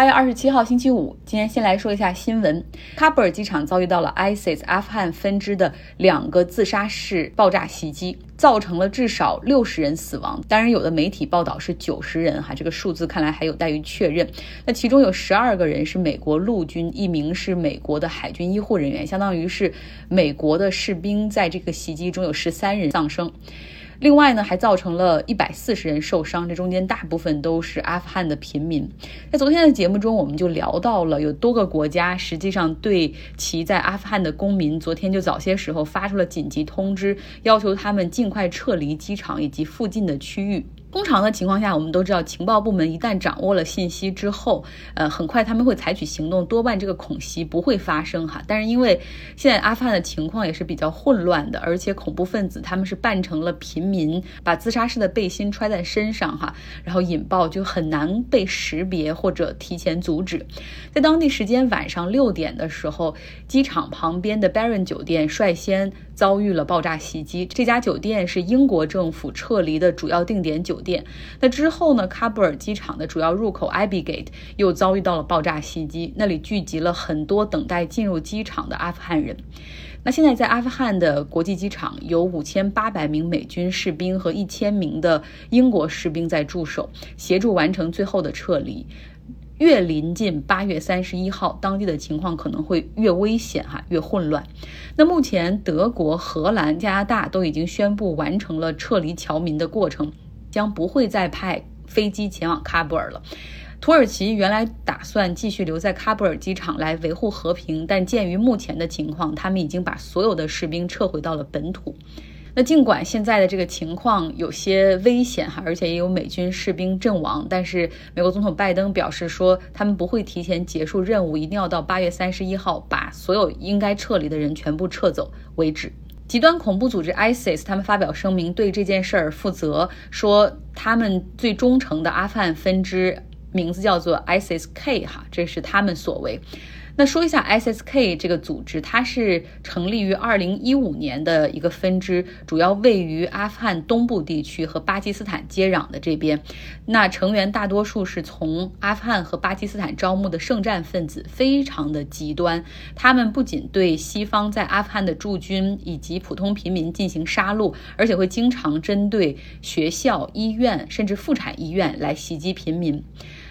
八月二十七号星期五，今天先来说一下新闻。喀布尔机场遭遇到了 ISIS 阿富汗分支的两个自杀式爆炸袭击，造成了至少六十人死亡。当然，有的媒体报道是九十人，哈，这个数字看来还有待于确认。那其中有十二个人是美国陆军，一名是美国的海军医护人员，相当于是美国的士兵。在这个袭击中有十三人丧生。另外呢，还造成了一百四十人受伤，这中间大部分都是阿富汗的平民。在昨天的节目中，我们就聊到了有多个国家实际上对其在阿富汗的公民，昨天就早些时候发出了紧急通知，要求他们尽快撤离机场以及附近的区域。通常的情况下，我们都知道，情报部门一旦掌握了信息之后，呃，很快他们会采取行动，多半这个恐袭不会发生哈。但是因为现在阿富汗的情况也是比较混乱的，而且恐怖分子他们是扮成了平民，把自杀式的背心揣在身上哈，然后引爆就很难被识别或者提前阻止。在当地时间晚上六点的时候，机场旁边的 Baron 酒店率先遭遇了爆炸袭击。这家酒店是英国政府撤离的主要定点酒。店。那之后呢？喀布尔机场的主要入口 Abi Gate 又遭遇到了爆炸袭击，那里聚集了很多等待进入机场的阿富汗人。那现在在阿富汗的国际机场有五千八百名美军士兵和一千名的英国士兵在驻守，协助完成最后的撤离。越临近八月三十一号，当地的情况可能会越危险哈，越混乱。那目前德国、荷兰、加拿大都已经宣布完成了撤离侨民的过程。将不会再派飞机前往喀布尔了。土耳其原来打算继续留在喀布尔机场来维护和平，但鉴于目前的情况，他们已经把所有的士兵撤回到了本土。那尽管现在的这个情况有些危险哈，而且也有美军士兵阵亡，但是美国总统拜登表示说，他们不会提前结束任务，一定要到八月三十一号把所有应该撤离的人全部撤走为止。极端恐怖组织 ISIS，他们发表声明对这件事儿负责，说他们最忠诚的阿富汗分支名字叫做 ISIS-K，哈，这是他们所为。那说一下 SSK 这个组织，它是成立于二零一五年的一个分支，主要位于阿富汗东部地区和巴基斯坦接壤的这边。那成员大多数是从阿富汗和巴基斯坦招募的圣战分子，非常的极端。他们不仅对西方在阿富汗的驻军以及普通平民进行杀戮，而且会经常针对学校、医院甚至妇产医院来袭击平民。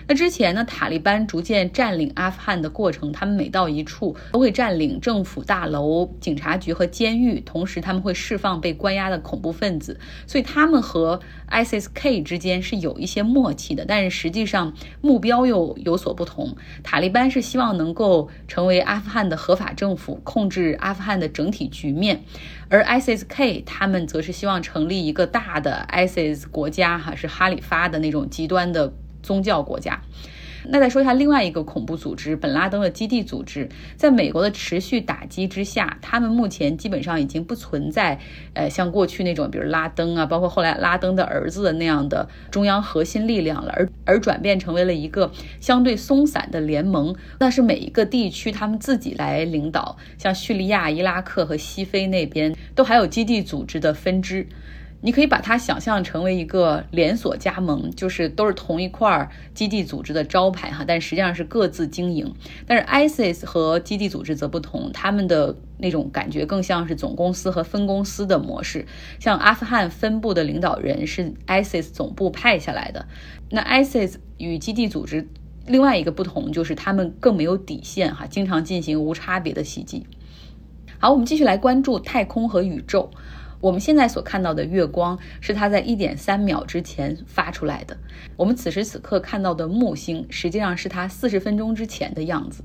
那之前呢，塔利班逐渐占领阿富汗的过程，他们每到一处都会占领政府大楼、警察局和监狱，同时他们会释放被关押的恐怖分子，所以他们和 ISIS-K 之间是有一些默契的，但是实际上目标又有所不同。塔利班是希望能够成为阿富汗的合法政府，控制阿富汗的整体局面，而 ISIS-K 他们则是希望成立一个大的 ISIS 国家，哈，是哈里发的那种极端的。宗教国家，那再说一下另外一个恐怖组织——本拉登的基地组织，在美国的持续打击之下，他们目前基本上已经不存在，呃，像过去那种，比如拉登啊，包括后来拉登的儿子的那样的中央核心力量了，而而转变成为了一个相对松散的联盟。那是每一个地区他们自己来领导，像叙利亚、伊拉克和西非那边都还有基地组织的分支。你可以把它想象成为一个连锁加盟，就是都是同一块基地组织的招牌哈，但实际上是各自经营。但是 ISIS 和基地组织则不同，他们的那种感觉更像是总公司和分公司的模式。像阿富汗分部的领导人是 ISIS 总部派下来的。那 ISIS 与基地组织另外一个不同就是他们更没有底线哈，经常进行无差别的袭击。好，我们继续来关注太空和宇宙。我们现在所看到的月光是它在一点三秒之前发出来的。我们此时此刻看到的木星，实际上是它四十分钟之前的样子。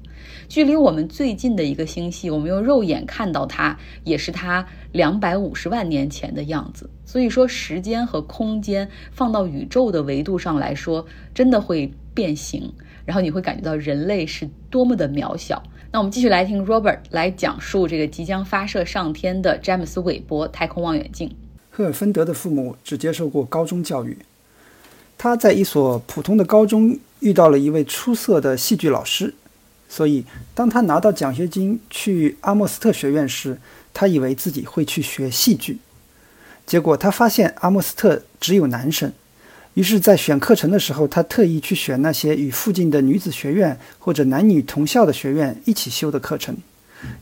距离我们最近的一个星系，我们用肉眼看到它，也是它两百五十万年前的样子。所以说，时间和空间放到宇宙的维度上来说，真的会变形。然后你会感觉到人类是多么的渺小。那我们继续来听 Robert 来讲述这个即将发射上天的詹姆斯韦伯太空望远镜。赫尔芬德的父母只接受过高中教育，他在一所普通的高中遇到了一位出色的戏剧老师，所以当他拿到奖学金去阿莫斯特学院时，他以为自己会去学戏剧。结果他发现阿莫斯特只有男生。于是，在选课程的时候，他特意去选那些与附近的女子学院或者男女同校的学院一起修的课程。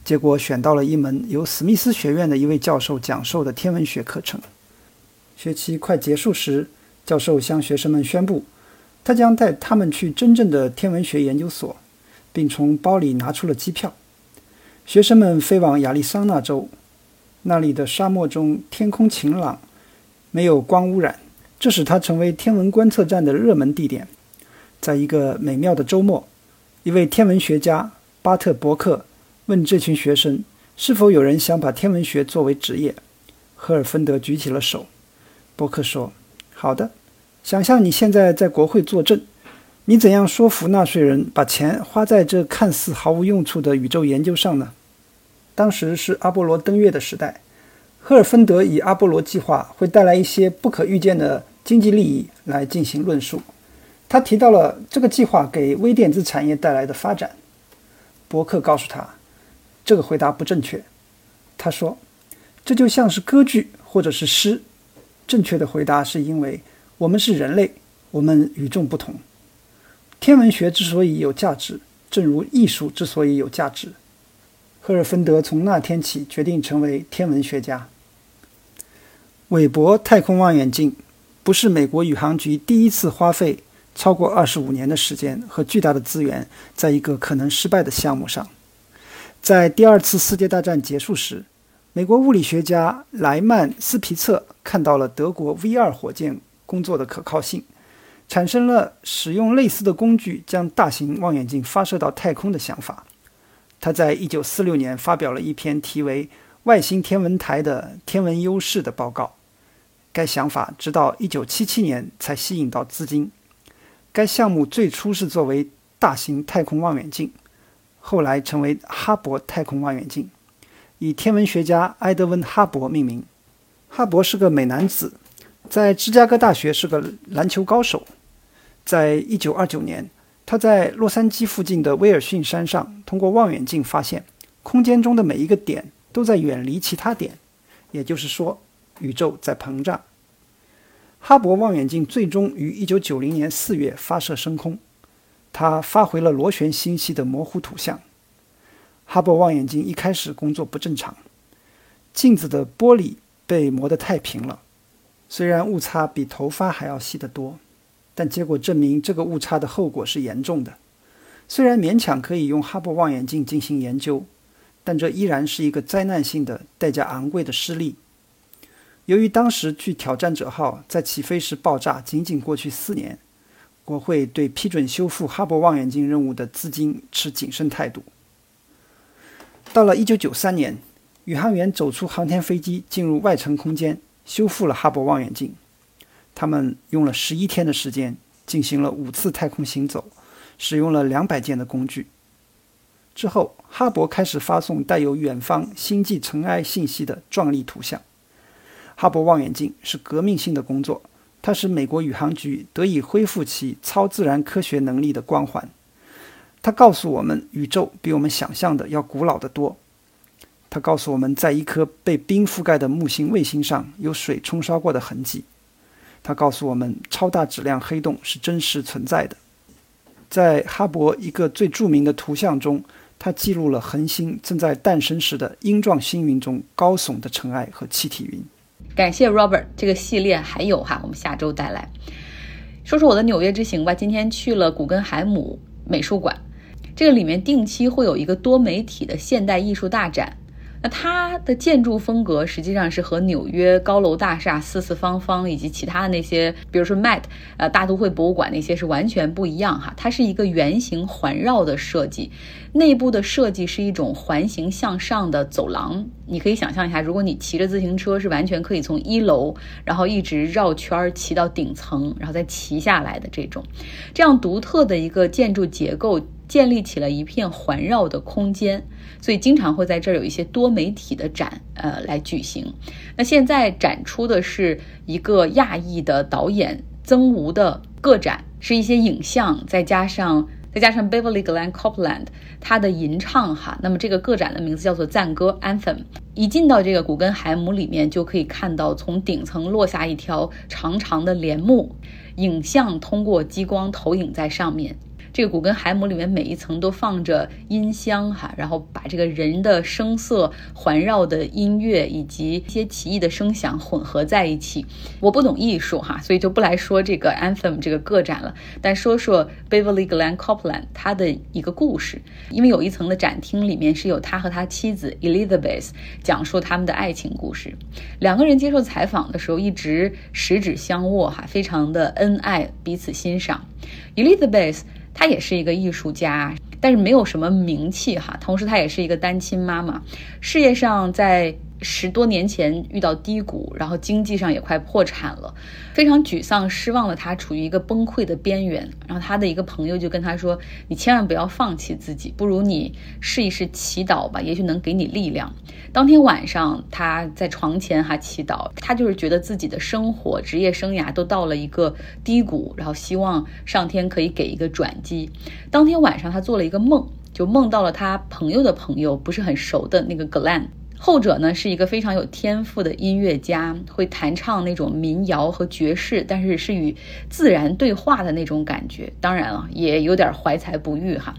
结果选到了一门由史密斯学院的一位教授讲授的天文学课程。学期快结束时，教授向学生们宣布，他将带他们去真正的天文学研究所，并从包里拿出了机票。学生们飞往亚利桑那州，那里的沙漠中天空晴朗，没有光污染，这使它成为天文观测站的热门地点。在一个美妙的周末，一位天文学家巴特伯克。问这群学生是否有人想把天文学作为职业？赫尔芬德举起了手。伯克说：“好的。想象你现在在国会作证，你怎样说服纳税人把钱花在这看似毫无用处的宇宙研究上呢？”当时是阿波罗登月的时代，赫尔芬德以阿波罗计划会带来一些不可预见的经济利益来进行论述。他提到了这个计划给微电子产业带来的发展。伯克告诉他。这个回答不正确，他说：“这就像是歌剧或者是诗。”正确的回答是因为我们是人类，我们与众不同。天文学之所以有价值，正如艺术之所以有价值。赫尔芬德从那天起决定成为天文学家。韦伯太空望远镜不是美国宇航局第一次花费超过二十五年的时间和巨大的资源在一个可能失败的项目上。在第二次世界大战结束时，美国物理学家莱曼斯皮策看到了德国 V 二火箭工作的可靠性，产生了使用类似的工具将大型望远镜发射到太空的想法。他在1946年发表了一篇题为《外星天文台的天文优势》的报告。该想法直到1977年才吸引到资金。该项目最初是作为大型太空望远镜。后来成为哈勃太空望远镜，以天文学家埃德温·哈勃命名。哈勃是个美男子，在芝加哥大学是个篮球高手。在一九二九年，他在洛杉矶附近的威尔逊山上通过望远镜发现，空间中的每一个点都在远离其他点，也就是说，宇宙在膨胀。哈勃望远镜最终于一九九零年四月发射升空。它发回了螺旋星系的模糊图像。哈勃望远镜一开始工作不正常，镜子的玻璃被磨得太平了，虽然误差比头发还要细得多，但结果证明这个误差的后果是严重的。虽然勉强可以用哈勃望远镜进行研究，但这依然是一个灾难性的、代价昂贵的失利。由于当时距挑战者号在起飞时爆炸仅仅过去四年。国会对批准修复哈勃望远镜任务的资金持谨慎态度。到了1993年，宇航员走出航天飞机，进入外层空间，修复了哈勃望远镜。他们用了11天的时间，进行了五次太空行走，使用了200件的工具。之后，哈勃开始发送带有远方星际尘埃信息的壮丽图像。哈勃望远镜是革命性的工作。它使美国宇航局得以恢复其超自然科学能力的光环。它告诉我们，宇宙比我们想象的要古老得多。它告诉我们在一颗被冰覆盖的木星卫星上有水冲刷过的痕迹。它告诉我们，超大质量黑洞是真实存在的。在哈勃一个最著名的图像中，它记录了恒星正在诞生时的鹰状星云中高耸的尘埃和气体云。感谢 Robert，这个系列还有哈，我们下周再来说说我的纽约之行吧。今天去了古根海姆美术馆，这个里面定期会有一个多媒体的现代艺术大展。那它的建筑风格实际上是和纽约高楼大厦四四方方以及其他的那些，比如说 Met 呃大都会博物馆那些是完全不一样哈。它是一个圆形环绕的设计，内部的设计是一种环形向上的走廊。你可以想象一下，如果你骑着自行车，是完全可以从一楼然后一直绕圈儿骑到顶层，然后再骑下来的这种，这样独特的一个建筑结构。建立起了一片环绕的空间，所以经常会在这儿有一些多媒体的展，呃，来举行。那现在展出的是一个亚裔的导演曾吴的个展，是一些影像再加上再加上 Beverly Glenn Copeland 他的吟唱哈，那么这个个展的名字叫做赞歌 Anthem。一进到这个古根海姆里面，就可以看到从顶层落下一条长长的帘幕，影像通过激光投影在上面。这个古根海姆里面每一层都放着音箱哈，然后把这个人的声色环绕的音乐以及一些奇异的声响混合在一起。我不懂艺术哈，所以就不来说这个 Anthem 这个个展了，但说说 Beverly Glenn Copeland 他的一个故事。因为有一层的展厅里面是有他和他妻子 Elizabeth 讲述他们的爱情故事。两个人接受采访的时候一直十指相握哈，非常的恩爱，彼此欣赏。Elizabeth。她也是一个艺术家，但是没有什么名气哈。同时，她也是一个单亲妈妈，事业上在。十多年前遇到低谷，然后经济上也快破产了，非常沮丧、失望的他处于一个崩溃的边缘。然后他的一个朋友就跟他说：“你千万不要放弃自己，不如你试一试祈祷吧，也许能给你力量。”当天晚上他在床前哈祈祷，他就是觉得自己的生活、职业生涯都到了一个低谷，然后希望上天可以给一个转机。当天晚上他做了一个梦，就梦到了他朋友的朋友，不是很熟的那个 Glenn。后者呢是一个非常有天赋的音乐家，会弹唱那种民谣和爵士，但是是与自然对话的那种感觉。当然了，也有点怀才不遇哈。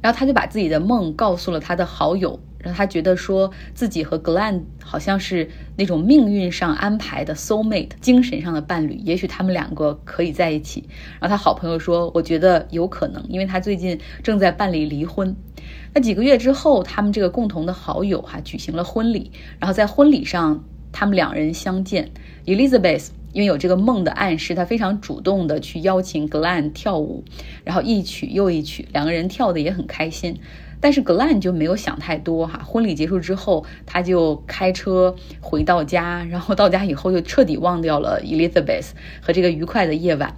然后他就把自己的梦告诉了他的好友，让他觉得说自己和 Glenn 好像是那种命运上安排的 soul mate，精神上的伴侣，也许他们两个可以在一起。然后他好朋友说，我觉得有可能，因为他最近正在办理离婚。那几个月之后，他们这个共同的好友哈举行了婚礼，然后在婚礼上，他们两人相见。Elizabeth 因为有这个梦的暗示，他非常主动的去邀请 Glenn 跳舞，然后一曲又一曲，两个人跳的也很开心。但是 Glenn 就没有想太多哈，婚礼结束之后，他就开车回到家，然后到家以后就彻底忘掉了 Elizabeth 和这个愉快的夜晚。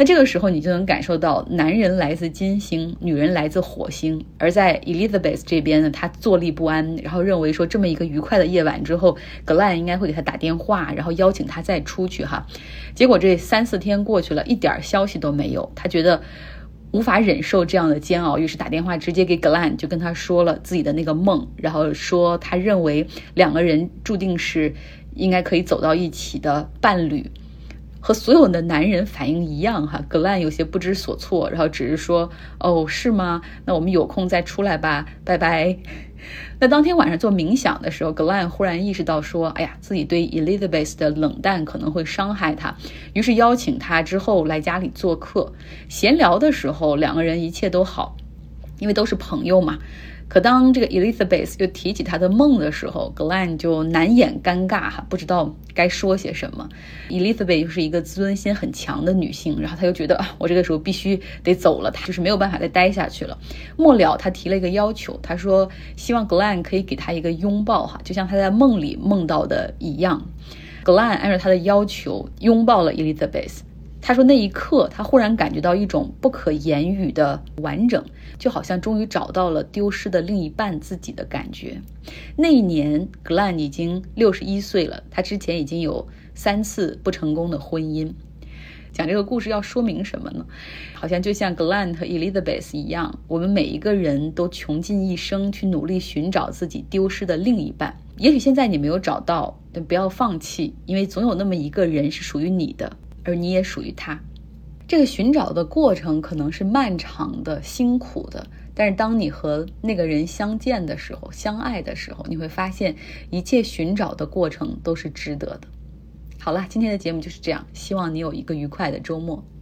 那这个时候，你就能感受到男人来自金星，女人来自火星。而在 Elizabeth 这边呢，她坐立不安，然后认为说这么一个愉快的夜晚之后，Glenn 应该会给她打电话，然后邀请她再出去哈。结果这三四天过去了，一点消息都没有，她觉得无法忍受这样的煎熬，于是打电话直接给 Glenn，就跟他说了自己的那个梦，然后说他认为两个人注定是应该可以走到一起的伴侣。和所有的男人反应一样哈，格兰有些不知所措，然后只是说：“哦，是吗？那我们有空再出来吧，拜拜。”那当天晚上做冥想的时候，格兰忽然意识到说：“哎呀，自己对 Elizabeth 的冷淡可能会伤害她。”于是邀请她之后来家里做客。闲聊的时候，两个人一切都好，因为都是朋友嘛。可当这个 Elizabeth 又提起她的梦的时候，Glenn 就难掩尴尬哈，不知道该说些什么。Elizabeth 又是一个自尊心很强的女性，然后她又觉得啊，我这个时候必须得走了，她就是没有办法再待下去了。末了，她提了一个要求，她说希望 Glenn 可以给她一个拥抱哈，就像她在梦里梦到的一样。Glenn 按照她的要求拥抱了 Elizabeth。他说：“那一刻，他忽然感觉到一种不可言语的完整，就好像终于找到了丢失的另一半自己的感觉。”那一年，Glenn 已经六十一岁了。他之前已经有三次不成功的婚姻。讲这个故事要说明什么呢？好像就像 Glenn 和 Elizabeth 一样，我们每一个人都穷尽一生去努力寻找自己丢失的另一半。也许现在你没有找到，但不要放弃，因为总有那么一个人是属于你的。而你也属于他，这个寻找的过程可能是漫长的、辛苦的，但是当你和那个人相见的时候、相爱的时候，你会发现一切寻找的过程都是值得的。好了，今天的节目就是这样，希望你有一个愉快的周末。